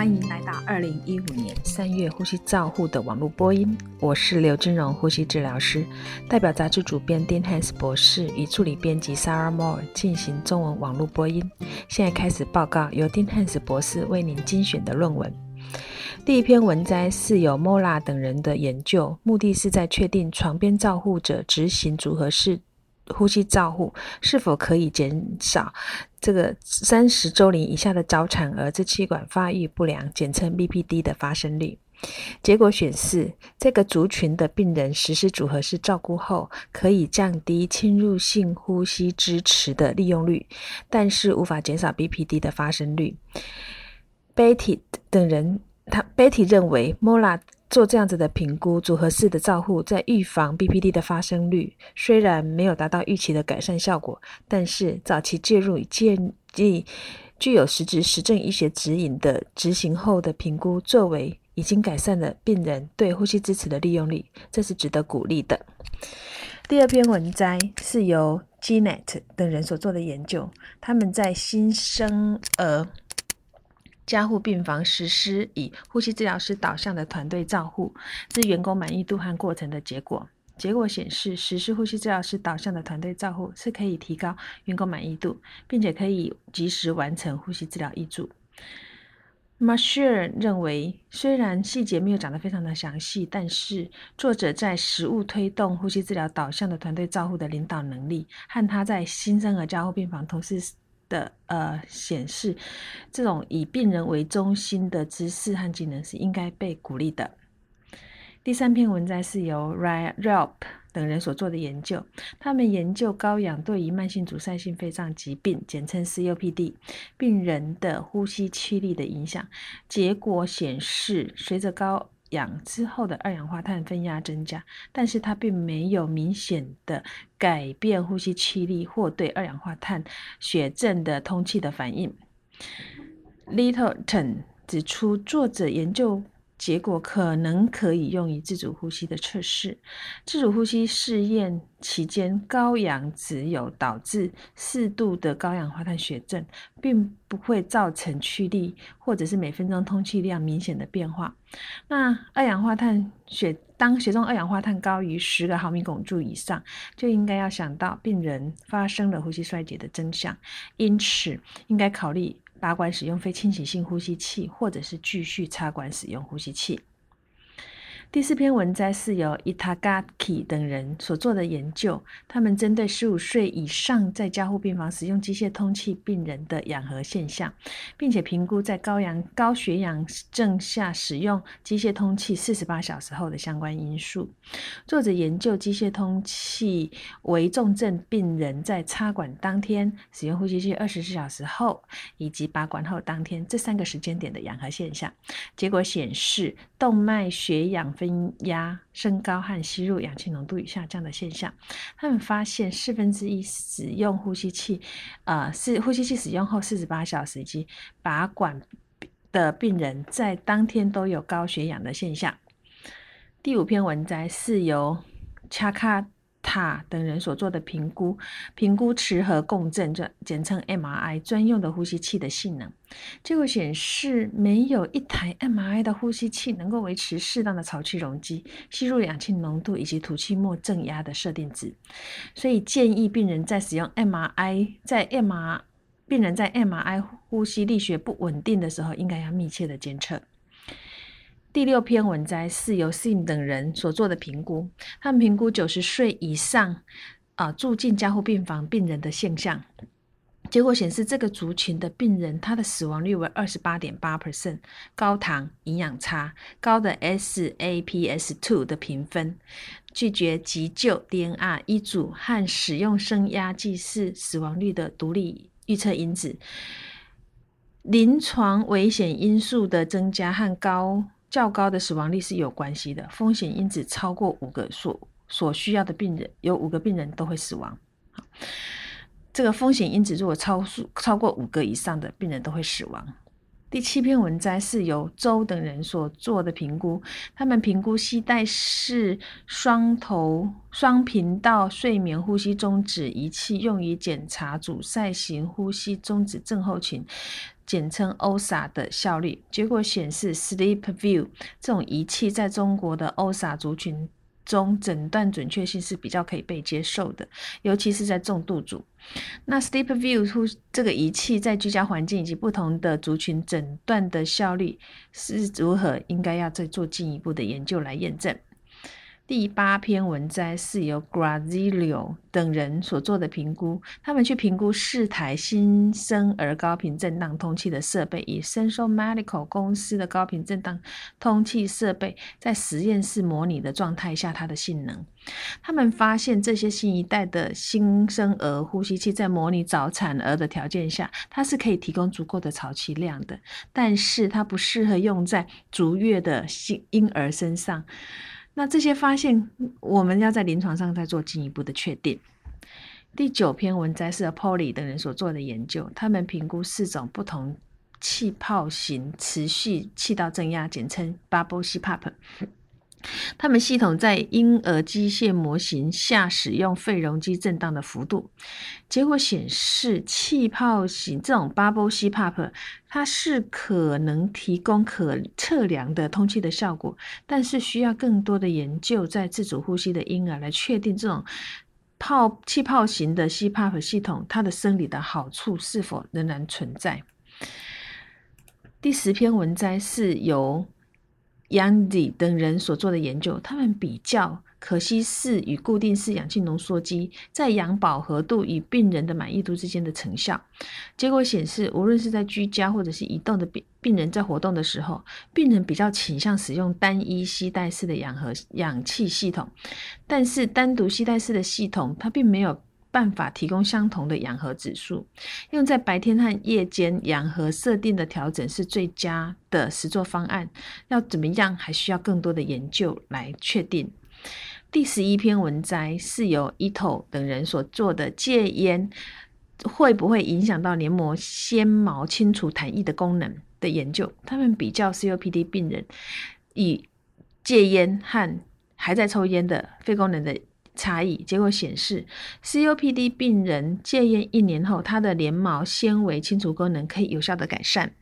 欢迎来到二零一五年三月呼吸照护的网络播音。我是刘真荣呼吸治疗师，代表杂志主编 Dean Hans 博士与助理编辑 Sarah Moore 进行中文网络播音。现在开始报告由 Dean Hans 博士为您精选的论文。第一篇文摘是由 Mola 等人的研究，目的是在确定床边照护者执行组合式。呼吸照护是否可以减少这个三十周龄以下的早产儿支气管发育不良（简称 BPD） 的发生率？结果显示，这个族群的病人实施组合式照顾后，可以降低侵入性呼吸支持的利用率，但是无法减少 BPD 的发生率。Betty 等人，他 Betty 认为 Mola。做这样子的评估，组合式的照护在预防 BPD 的发生率虽然没有达到预期的改善效果，但是早期介入建议具有实质实证医学指引的执行后的评估，作为已经改善了病人对呼吸支持的利用率，这是值得鼓励的。第二篇文摘是由 Gnet 等人所做的研究，他们在新生儿。加护病房实施以呼吸治疗师导向的团队照护，是员工满意度和过程的结果。结果显示，实施呼吸治疗师导向的团队照护是可以提高员工满意度，并且可以及时完成呼吸治疗医嘱。m a s h e r 认为，虽然细节没有讲得非常的详细，但是作者在实物推动呼吸治疗导向的团队照护的领导能力，和他在新生儿加护病房同时。的呃显示，这种以病人为中心的知识和技能是应该被鼓励的。第三篇文章是由 Ryan Ralp 等人所做的研究，他们研究高氧对于慢性阻塞性肺脏疾病（简称 COPD） 病人的呼吸气力的影响。结果显示，随着高氧之后的二氧化碳分压增加，但是它并没有明显的改变呼吸气力或对二氧化碳血症的通气的反应。Littleton 指出，作者研究。结果可能可以用于自主呼吸的测试。自主呼吸试验期间，高氧只有导致适度的高氧化碳血症，并不会造成驱力或者是每分钟通气量明显的变化。那二氧化碳血当血中二氧化碳高于十个毫米汞柱以上，就应该要想到病人发生了呼吸衰竭的真相，因此应该考虑。拔管使用非侵袭性呼吸器，或者是继续插管使用呼吸器。第四篇文摘是由 Itagaki 等人所做的研究，他们针对十五岁以上在加护病房使用机械通气病人的氧合现象，并且评估在高氧高血氧症下使用机械通气四十八小时后的相关因素。作者研究机械通气为重症病人在插管当天、使用呼吸器二十四小时后以及拔管后当天这三个时间点的氧合现象。结果显示，动脉血氧。分压升高和吸入氧气浓度与下降的现象，他们发现四分之一使用呼吸器，呃，是呼吸器使用后四十八小时以及拔管的病人在当天都有高血氧的现象。第五篇文摘是由恰卡。塔等人所做的评估，评估磁核共振（专简称 MRI） 专用的呼吸器的性能，结果显示没有一台 MRI 的呼吸器能够维持适当的潮气容积、吸入氧气浓度以及吐气末正压的设定值，所以建议病人在使用 MRI 在 MR 病人在 MRI 呼吸力学不稳定的时候，应该要密切的监测。第六篇文摘是由 Sim 等人所做的评估，他们评估九十岁以上啊住进加护病房病人的现象，结果显示这个族群的病人，他的死亡率为二十八点八 percent，高糖、营养差、高的 SAPS2 的评分，拒绝急救、DNR 医嘱和使用升压剂是死亡率的独立预测因子，临床危险因素的增加和高。较高的死亡率是有关系的，风险因子超过五个所所需要的病人，有五个病人都会死亡。这个风险因子如果超数超过五个以上的病人都会死亡。第七篇文摘是由周等人所做的评估，他们评估吸带式双头双频道睡眠呼吸终止仪器用于检查阻塞型呼吸终止症候群。简称 OSA 的效率。结果显示，SleepView 这种仪器在中国的 OSA 族群中诊断准确性是比较可以被接受的，尤其是在重度组。那 SleepView 这个仪器在居家环境以及不同的族群诊断的效率是如何，应该要再做进一步的研究来验证。第八篇文摘是由 Grazilio 等人所做的评估，他们去评估四台新生儿高频震荡通气的设备，以 Central Medical 公司的高频震荡通气设备在实验室模拟的状态下它的性能。他们发现这些新一代的新生儿呼吸器在模拟早产儿的条件下，它是可以提供足够的潮气量的，但是它不适合用在足月的新婴儿身上。那这些发现，我们要在临床上再做进一步的确定。第九篇文摘是 Apolly 等人所做的研究，他们评估四种不同气泡型持续气道正压，简称 Bubble CPAP。他们系统在婴儿机械模型下使用肺容积震荡的幅度，结果显示气泡型这种 bubble CPAP 它是可能提供可测量的通气的效果，但是需要更多的研究在自主呼吸的婴儿来确定这种泡气泡型的 CPAP 系统它的生理的好处是否仍然存在。第十篇文摘是由。Yandy 等人所做的研究，他们比较可吸式与固定式氧气浓缩机在氧饱和度与病人的满意度之间的成效。结果显示，无论是在居家或者是移动的病病人在活动的时候，病人比较倾向使用单一吸带式的氧和氧气系统，但是单独吸带式的系统，它并没有。办法提供相同的氧合指数，用在白天和夜间氧合设定的调整是最佳的实作方案。要怎么样，还需要更多的研究来确定。第十一篇文摘是由 Ito 等人所做的戒烟会不会影响到黏膜纤毛清除痰液的功能的研究。他们比较 COPD 病人以戒烟和还在抽烟的肺功能的。差异结果显示，COPD 病人戒烟一年后，他的黏毛纤维清除功能可以有效的改善。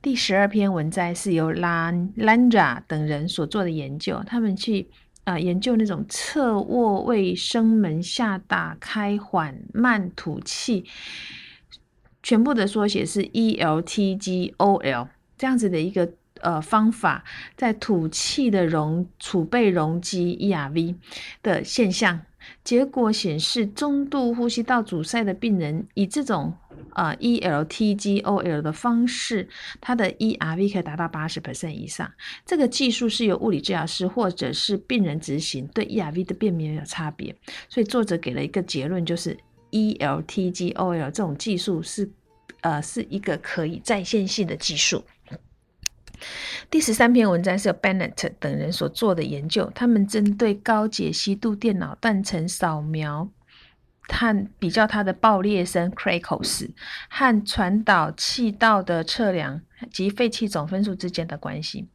第十二篇文摘是由 Lanja 等人所做的研究，他们去啊研究那种侧卧卫生门下打开缓慢吐气，全部的缩写是 ELTGOL 这样子的一个。呃，方法在吐气的容储备容积 （ERV） 的现象，结果显示中度呼吸道阻塞的病人以这种呃 ELTGOL 的方式，它的 ERV 可以达到八十 percent 以上。这个技术是由物理治疗师或者是病人执行，对 ERV 的辨别有差别。所以作者给了一个结论，就是 ELTGOL 这种技术是呃是一个可以在线性的技术。第十三篇文章是由 Bennett 等人所做的研究，他们针对高解析度电脑断层扫描。看比较它的爆裂声 （crackles） 和传导气道的测量及肺气总分数之间的关系。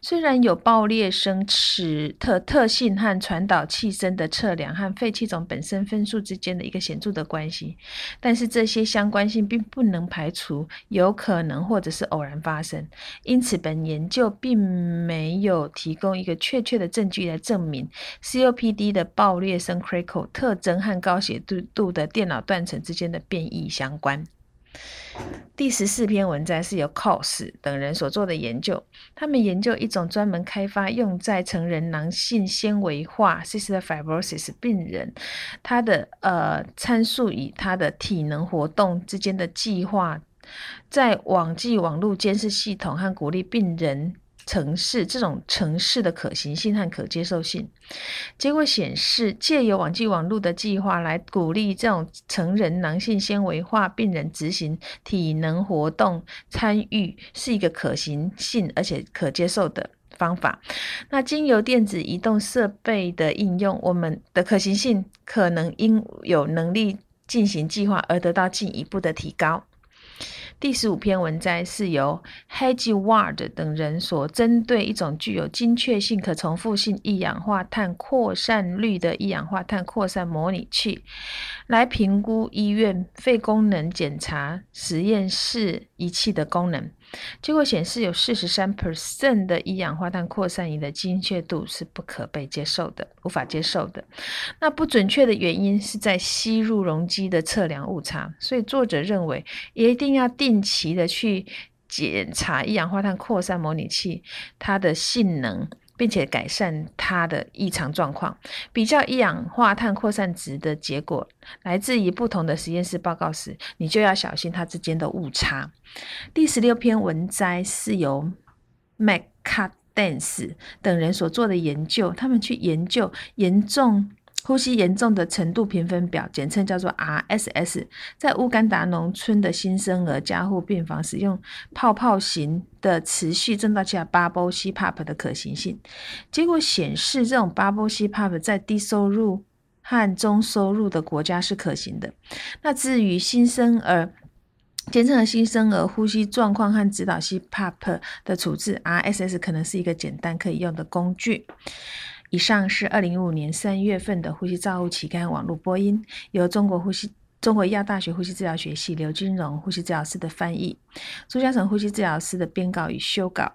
虽然有爆裂声尺特特性和传导气声的测量和肺气总本身分数之间的一个显著的关系，但是这些相关性并不能排除有可能或者是偶然发生。因此，本研究并没有提供一个确切的证据来证明 COPD 的爆裂声 crackle 特征和高血度。度的电脑断层之间的变异相关。第十四篇文章是由 Cos 等人所做的研究，他们研究一种专门开发用在成人囊性纤维化 （cystic fibrosis） 病人，他的呃参数与他的体能活动之间的计划，在网际网络监视系统和鼓励病人。城市这种城市的可行性和可接受性，结果显示，借由网际网络的计划来鼓励这种成人囊性纤维化病人执行体能活动参与，是一个可行性而且可接受的方法。那经由电子移动设备的应用，我们的可行性可能因有能力进行计划而得到进一步的提高。第十五篇文摘是由 Hedge Ward 等人所针对一种具有精确性、可重复性一氧化碳扩散率的一氧化碳扩散模拟器，来评估医院肺功能检查实验室仪器的功能。结果显示，有四十三 percent 的一氧化碳扩散仪的精确度是不可被接受的，无法接受的。那不准确的原因是在吸入容积的测量误差。所以作者认为，一定要定期的去检查一氧化碳扩散模拟器它的性能。并且改善它的异常状况。比较一氧化碳扩散值的结果来自于不同的实验室报告时，你就要小心它之间的误差。第十六篇文摘是由 McCadence 等人所做的研究，他们去研究严重。呼吸严重的程度评分表，简称叫做 RSS，在乌干达农村的新生儿加护病房使用泡泡型的持续振动器 Bubble CPAP 的可行性。结果显示，这种 Bubble CPAP 在低收入和中收入的国家是可行的。那至于新生儿监测新生儿呼吸状况和指导 CPAP 的处置，RSS 可能是一个简单可以用的工具。以上是二零一五年三月份的《呼吸照护期刊》网络播音，由中国呼吸中国医药大学呼吸治疗学系刘金荣呼吸治疗师的翻译，朱嘉诚呼吸治疗师的编稿与修稿。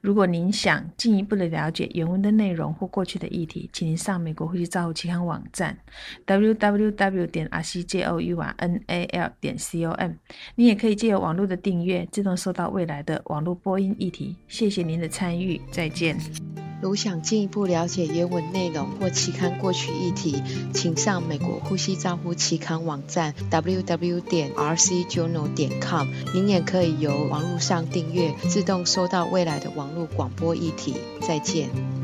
如果您想进一步的了解原文的内容或过去的议题，请您上美国呼吸照护期刊网站 www 点 r c j o u r n a l 点 c o m。你也可以借由网络的订阅，自动收到未来的网络播音议题。谢谢您的参与，再见。如想进一步了解原文内容或期刊过去议题，请上美国呼吸照护期刊网站 www 点 r c journal 点 com。您也可以由网络上订阅，自动收到未来的网络广播议题。再见。